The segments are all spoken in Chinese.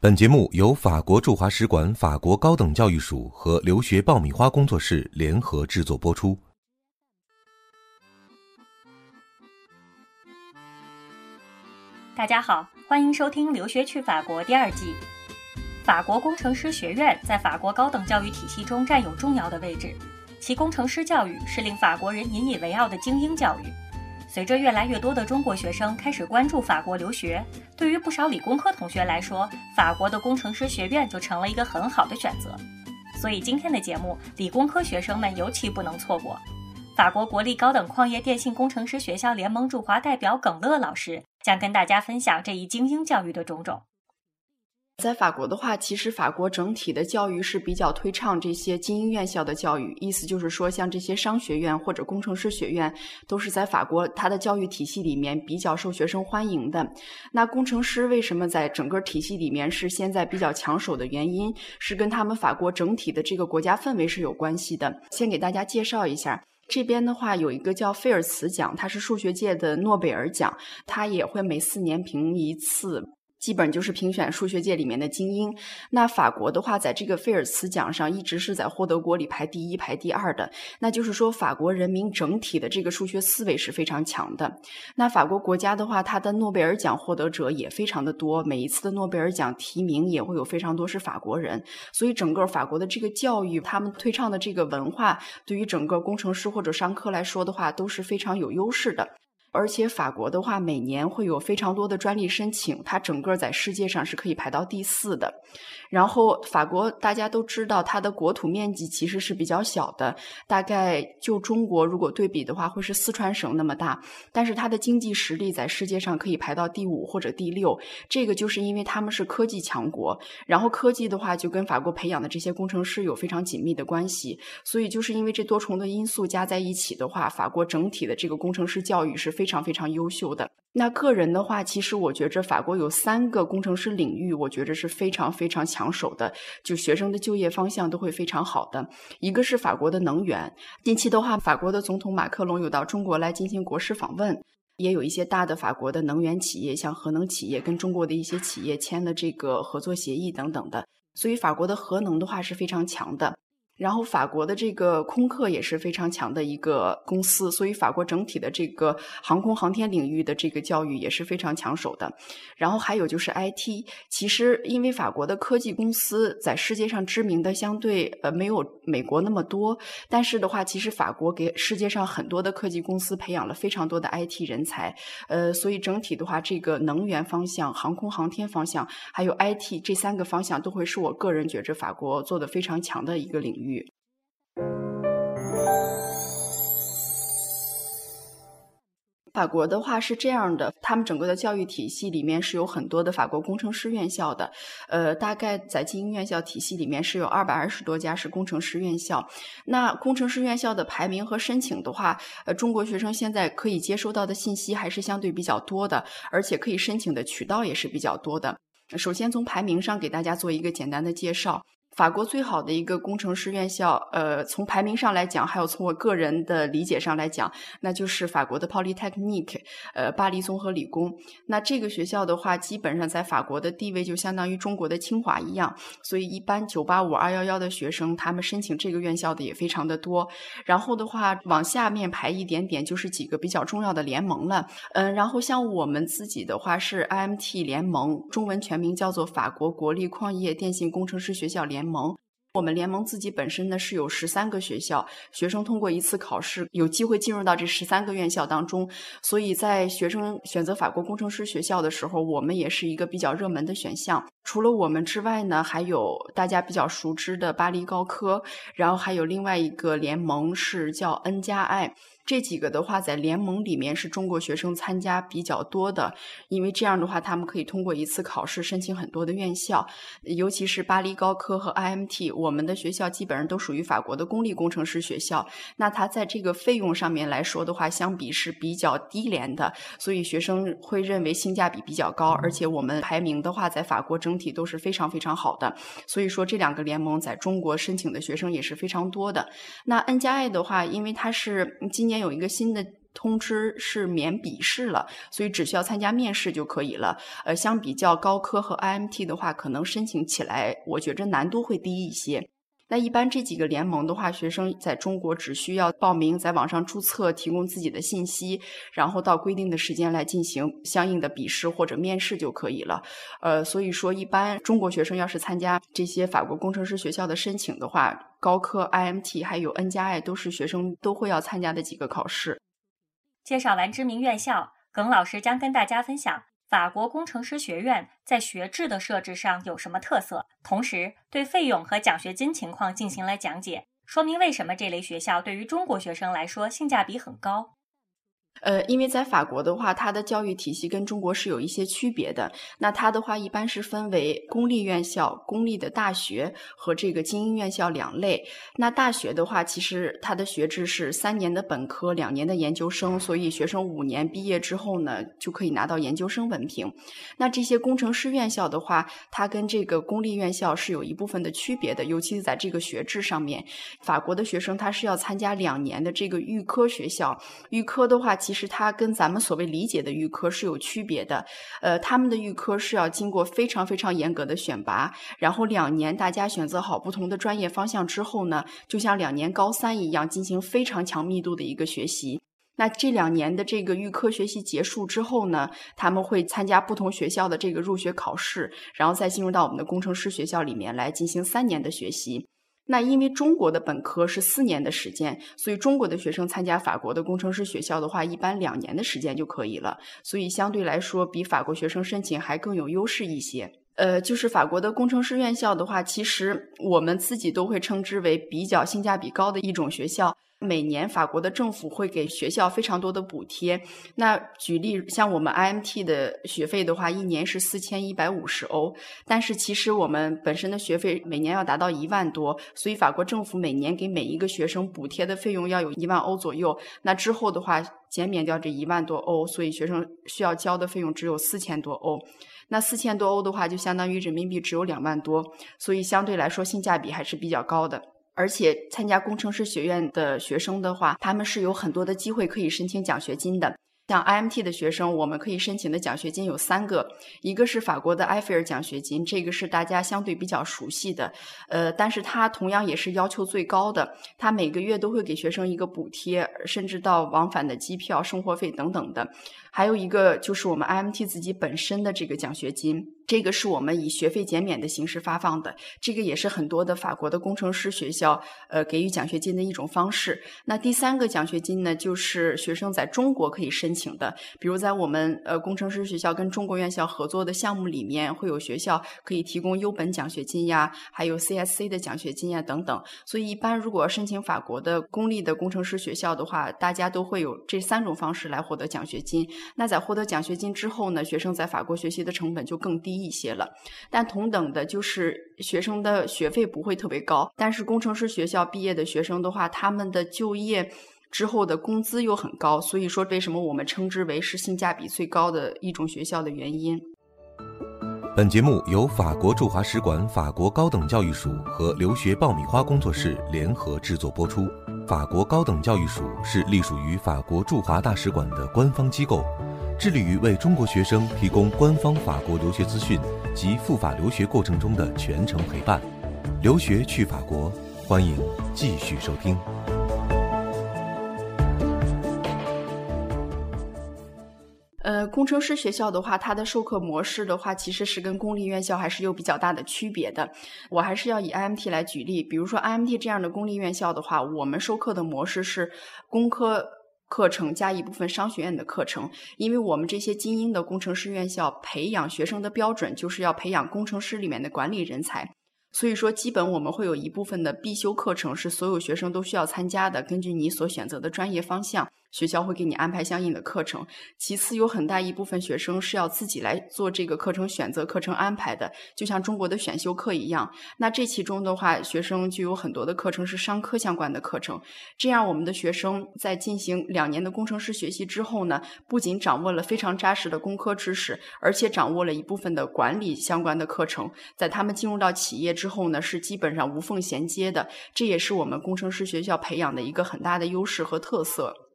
本节目由法国驻华使馆法国高等教育署和留学爆米花工作室联合制作播出。大家好，欢迎收听《留学去法国》第二季。法国工程师学院在法国高等教育体系中占有重要的位置，其工程师教育是令法国人引以为傲的精英教育。随着越来越多的中国学生开始关注法国留学，对于不少理工科同学来说，法国的工程师学院就成了一个很好的选择。所以今天的节目，理工科学生们尤其不能错过。法国国立高等矿业电信工程师学校联盟驻华代表耿乐老师将跟大家分享这一精英教育的种种。在法国的话，其实法国整体的教育是比较推倡这些精英院校的教育，意思就是说，像这些商学院或者工程师学院，都是在法国它的教育体系里面比较受学生欢迎的。那工程师为什么在整个体系里面是现在比较抢手的原因，是跟他们法国整体的这个国家氛围是有关系的。先给大家介绍一下，这边的话有一个叫菲尔茨奖，它是数学界的诺贝尔奖，它也会每四年评一次。基本就是评选数学界里面的精英。那法国的话，在这个菲尔茨奖上一直是在获得国里排第一、排第二的。那就是说，法国人民整体的这个数学思维是非常强的。那法国国家的话，它的诺贝尔奖获得者也非常的多，每一次的诺贝尔奖提名也会有非常多是法国人。所以，整个法国的这个教育，他们推倡的这个文化，对于整个工程师或者商科来说的话，都是非常有优势的。而且法国的话，每年会有非常多的专利申请，它整个在世界上是可以排到第四的。然后法国大家都知道，它的国土面积其实是比较小的，大概就中国如果对比的话，会是四川省那么大。但是它的经济实力在世界上可以排到第五或者第六，这个就是因为他们是科技强国。然后科技的话，就跟法国培养的这些工程师有非常紧密的关系。所以就是因为这多重的因素加在一起的话，法国整体的这个工程师教育是非常非常优秀的。那个人的话，其实我觉着法国有三个工程师领域，我觉着是非常非常抢手的，就学生的就业方向都会非常好的。一个是法国的能源，近期的话，法国的总统马克龙有到中国来进行国事访问，也有一些大的法国的能源企业，像核能企业跟中国的一些企业签了这个合作协议等等的，所以法国的核能的话是非常强的。然后法国的这个空客也是非常强的一个公司，所以法国整体的这个航空航天领域的这个教育也是非常抢手的。然后还有就是 IT，其实因为法国的科技公司在世界上知名的相对呃没有美国那么多，但是的话，其实法国给世界上很多的科技公司培养了非常多的 IT 人才，呃，所以整体的话，这个能源方向、航空航天方向还有 IT 这三个方向都会是我个人觉着法国做的非常强的一个领域。法国的话是这样的，他们整个的教育体系里面是有很多的法国工程师院校的，呃，大概在精英院校体系里面是有二百二十多家是工程师院校。那工程师院校的排名和申请的话，呃，中国学生现在可以接收到的信息还是相对比较多的，而且可以申请的渠道也是比较多的。首先从排名上给大家做一个简单的介绍。法国最好的一个工程师院校，呃，从排名上来讲，还有从我个人的理解上来讲，那就是法国的 Polytechnique，呃，巴黎综合理工。那这个学校的话，基本上在法国的地位就相当于中国的清华一样，所以一般九八五、二幺幺的学生，他们申请这个院校的也非常的多。然后的话，往下面排一点点，就是几个比较重要的联盟了。嗯，然后像我们自己的话是 IMT 联盟，中文全名叫做法国国立矿业电信工程师学校联。盟，盟我们联盟自己本身呢是有十三个学校，学生通过一次考试有机会进入到这十三个院校当中，所以在学生选择法国工程师学校的时候，我们也是一个比较热门的选项。除了我们之外呢，还有大家比较熟知的巴黎高科，然后还有另外一个联盟是叫 N 加 I。这几个的话，在联盟里面是中国学生参加比较多的，因为这样的话，他们可以通过一次考试申请很多的院校，尤其是巴黎高科和 IMT，我们的学校基本上都属于法国的公立工程师学校。那它在这个费用上面来说的话，相比是比较低廉的，所以学生会认为性价比比较高。而且我们排名的话，在法国整体都是非常非常好的，所以说这两个联盟在中国申请的学生也是非常多的。那 N 加 I 的话，因为它是今年。有一个新的通知是免笔试了，所以只需要参加面试就可以了。呃，相比较高科和 IMT 的话，可能申请起来我觉着难度会低一些。那一般这几个联盟的话，学生在中国只需要报名，在网上注册，提供自己的信息，然后到规定的时间来进行相应的笔试或者面试就可以了。呃，所以说一般中国学生要是参加这些法国工程师学校的申请的话，高科、IMT 还有 N 加 I 都是学生都会要参加的几个考试。介绍完知名院校，耿老师将跟大家分享。法国工程师学院在学制的设置上有什么特色？同时对费用和奖学金情况进行了讲解，说明为什么这类学校对于中国学生来说性价比很高。呃，因为在法国的话，它的教育体系跟中国是有一些区别的。那它的话一般是分为公立院校、公立的大学和这个精英院校两类。那大学的话，其实它的学制是三年的本科，两年的研究生，所以学生五年毕业之后呢，就可以拿到研究生文凭。那这些工程师院校的话，它跟这个公立院校是有一部分的区别的，尤其是在这个学制上面。法国的学生他是要参加两年的这个预科学校，预科的话。其实它跟咱们所谓理解的预科是有区别的，呃，他们的预科是要经过非常非常严格的选拔，然后两年大家选择好不同的专业方向之后呢，就像两年高三一样，进行非常强密度的一个学习。那这两年的这个预科学习结束之后呢，他们会参加不同学校的这个入学考试，然后再进入到我们的工程师学校里面来进行三年的学习。那因为中国的本科是四年的时间，所以中国的学生参加法国的工程师学校的话，一般两年的时间就可以了。所以相对来说，比法国学生申请还更有优势一些。呃，就是法国的工程师院校的话，其实我们自己都会称之为比较性价比高的一种学校。每年法国的政府会给学校非常多的补贴。那举例像我们 IMT 的学费的话，一年是四千一百五十欧，但是其实我们本身的学费每年要达到一万多，所以法国政府每年给每一个学生补贴的费用要有一万欧左右。那之后的话，减免掉这一万多欧，所以学生需要交的费用只有四千多欧。那四千多欧的话，就相当于人民币只有两万多，所以相对来说性价比还是比较高的。而且参加工程师学院的学生的话，他们是有很多的机会可以申请奖学金的。像 IMT 的学生，我们可以申请的奖学金有三个，一个是法国的埃菲尔奖学金，这个是大家相对比较熟悉的，呃，但是它同样也是要求最高的，它每个月都会给学生一个补贴，甚至到往返的机票、生活费等等的。还有一个就是我们 IMT 自己本身的这个奖学金，这个是我们以学费减免的形式发放的，这个也是很多的法国的工程师学校呃给予奖学金的一种方式。那第三个奖学金呢，就是学生在中国可以申请的，比如在我们呃工程师学校跟中国院校合作的项目里面，会有学校可以提供优本奖学金呀，还有 CSC 的奖学金呀等等。所以一般如果申请法国的公立的工程师学校的话，大家都会有这三种方式来获得奖学金。那在获得奖学金之后呢，学生在法国学习的成本就更低一些了。但同等的，就是学生的学费不会特别高。但是工程师学校毕业的学生的话，他们的就业之后的工资又很高。所以说，为什么我们称之为是性价比最高的一种学校的原因？本节目由法国驻华使馆法国高等教育署和留学爆米花工作室联合制作播出。法国高等教育署是隶属于法国驻华大使馆的官方机构，致力于为中国学生提供官方法国留学资讯及赴法留学过程中的全程陪伴。留学去法国，欢迎继续收听。工程师学校的话，它的授课模式的话，其实是跟公立院校还是有比较大的区别的。我还是要以 IMT 来举例，比如说 IMT 这样的公立院校的话，我们授课的模式是工科课程加一部分商学院的课程，因为我们这些精英的工程师院校培养学生的标准就是要培养工程师里面的管理人才，所以说基本我们会有一部分的必修课程是所有学生都需要参加的，根据你所选择的专业方向。学校会给你安排相应的课程。其次，有很大一部分学生是要自己来做这个课程选择、课程安排的，就像中国的选修课一样。那这其中的话，学生就有很多的课程是商科相关的课程。这样，我们的学生在进行两年的工程师学习之后呢，不仅掌握了非常扎实的工科知识，而且掌握了一部分的管理相关的课程。在他们进入到企业之后呢，是基本上无缝衔接的。这也是我们工程师学校培养的一个很大的优势和特色。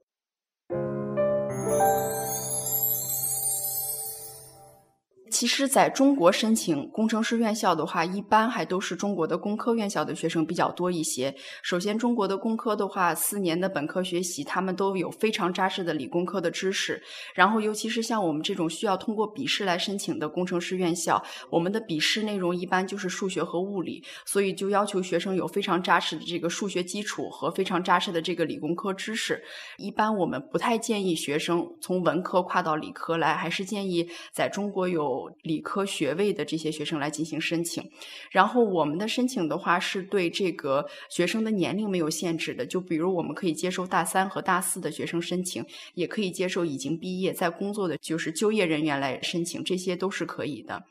其实，在中国申请工程师院校的话，一般还都是中国的工科院校的学生比较多一些。首先，中国的工科的话，四年的本科学习，他们都有非常扎实的理工科的知识。然后，尤其是像我们这种需要通过笔试来申请的工程师院校，我们的笔试内容一般就是数学和物理，所以就要求学生有非常扎实的这个数学基础和非常扎实的这个理工科知识。一般我们不太建议学生从文科跨到理科来，还是建议在中国有。理科学位的这些学生来进行申请，然后我们的申请的话是对这个学生的年龄没有限制的，就比如我们可以接受大三和大四的学生申请，也可以接受已经毕业在工作的就是就业人员来申请，这些都是可以的。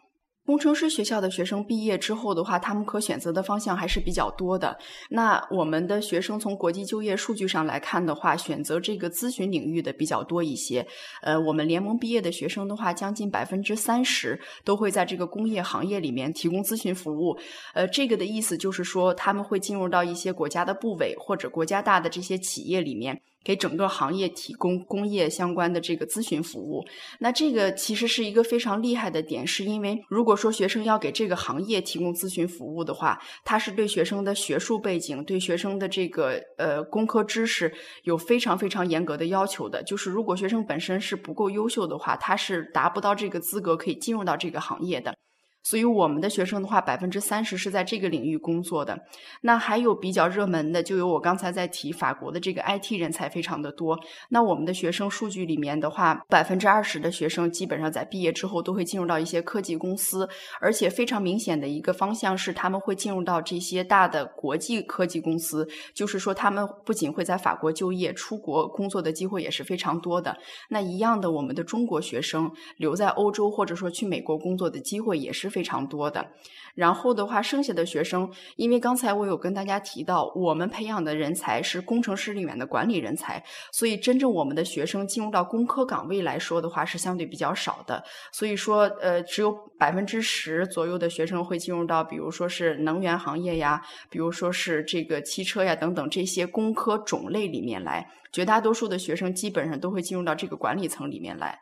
工程师学校的学生毕业之后的话，他们可选择的方向还是比较多的。那我们的学生从国际就业数据上来看的话，选择这个咨询领域的比较多一些。呃，我们联盟毕业的学生的话，将近百分之三十都会在这个工业行业里面提供咨询服务。呃，这个的意思就是说，他们会进入到一些国家的部委或者国家大的这些企业里面。给整个行业提供工业相关的这个咨询服务，那这个其实是一个非常厉害的点，是因为如果说学生要给这个行业提供咨询服务的话，他是对学生的学术背景、对学生的这个呃工科知识有非常非常严格的要求的。就是如果学生本身是不够优秀的话，他是达不到这个资格可以进入到这个行业的。所以我们的学生的话，百分之三十是在这个领域工作的。那还有比较热门的，就有我刚才在提法国的这个 IT 人才非常的多。那我们的学生数据里面的话，百分之二十的学生基本上在毕业之后都会进入到一些科技公司，而且非常明显的一个方向是他们会进入到这些大的国际科技公司。就是说，他们不仅会在法国就业，出国工作的机会也是非常多的。那一样的，我们的中国学生留在欧洲或者说去美国工作的机会也是。非常多的，然后的话，剩下的学生，因为刚才我有跟大家提到，我们培养的人才是工程师里面的管理人才，所以真正我们的学生进入到工科岗位来说的话，是相对比较少的。所以说，呃，只有百分之十左右的学生会进入到，比如说是能源行业呀，比如说是这个汽车呀等等这些工科种类里面来，绝大多数的学生基本上都会进入到这个管理层里面来。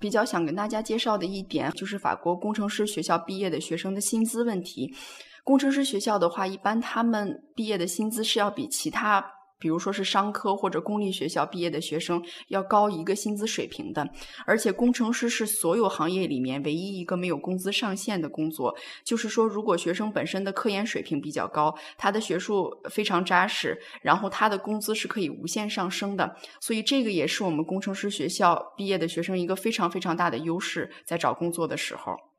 比较想跟大家介绍的一点，就是法国工程师学校毕业的学生的薪资问题。工程师学校的话，一般他们毕业的薪资是要比其他。比如说是商科或者公立学校毕业的学生要高一个薪资水平的，而且工程师是所有行业里面唯一一个没有工资上限的工作。就是说，如果学生本身的科研水平比较高，他的学术非常扎实，然后他的工资是可以无限上升的。所以这个也是我们工程师学校毕业的学生一个非常非常大的优势，在找工作的时候。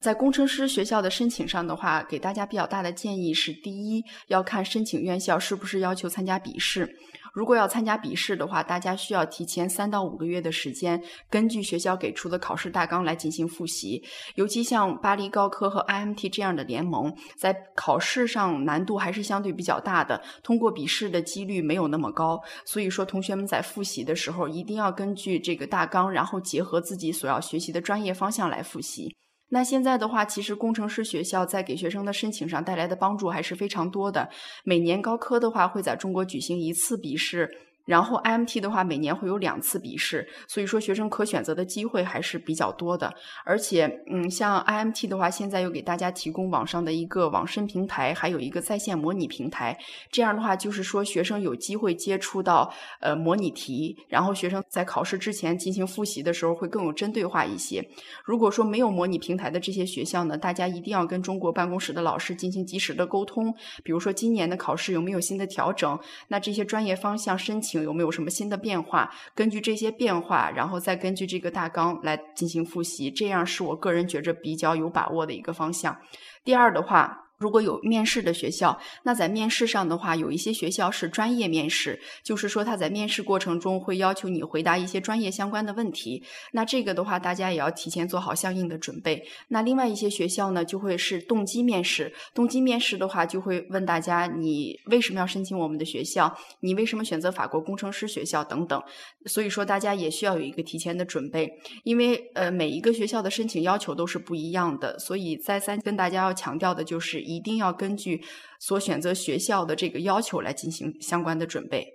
在工程师学校的申请上的话，给大家比较大的建议是：第一，要看申请院校是不是要求参加笔试。如果要参加笔试的话，大家需要提前三到五个月的时间，根据学校给出的考试大纲来进行复习。尤其像巴黎高科和 IMT 这样的联盟，在考试上难度还是相对比较大的，通过笔试的几率没有那么高。所以说，同学们在复习的时候，一定要根据这个大纲，然后结合自己所要学习的专业方向来复习。那现在的话，其实工程师学校在给学生的申请上带来的帮助还是非常多的。每年高科的话会在中国举行一次笔试。然后 IMT 的话，每年会有两次笔试，所以说学生可选择的机会还是比较多的。而且，嗯，像 IMT 的话，现在又给大家提供网上的一个网申平台，还有一个在线模拟平台。这样的话，就是说学生有机会接触到呃模拟题，然后学生在考试之前进行复习的时候会更有针对化一些。如果说没有模拟平台的这些学校呢，大家一定要跟中国办公室的老师进行及时的沟通，比如说今年的考试有没有新的调整，那这些专业方向申请。有没有什么新的变化？根据这些变化，然后再根据这个大纲来进行复习，这样是我个人觉着比较有把握的一个方向。第二的话。如果有面试的学校，那在面试上的话，有一些学校是专业面试，就是说他在面试过程中会要求你回答一些专业相关的问题。那这个的话，大家也要提前做好相应的准备。那另外一些学校呢，就会是动机面试。动机面试的话，就会问大家你为什么要申请我们的学校？你为什么选择法国工程师学校等等。所以说，大家也需要有一个提前的准备，因为呃，每一个学校的申请要求都是不一样的。所以再三跟大家要强调的就是。一定要根据所选择学校的这个要求来进行相关的准备。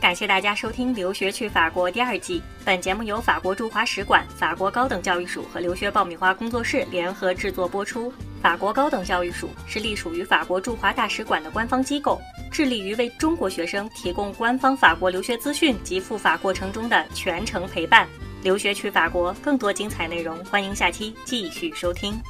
感谢大家收听《留学去法国》第二季。本节目由法国驻华使馆、法国高等教育署和留学爆米花工作室联合制作播出。法国高等教育署是隶属于法国驻华大使馆的官方机构，致力于为中国学生提供官方法国留学资讯及赴法过程中的全程陪伴。留学去法国，更多精彩内容，欢迎下期继续收听。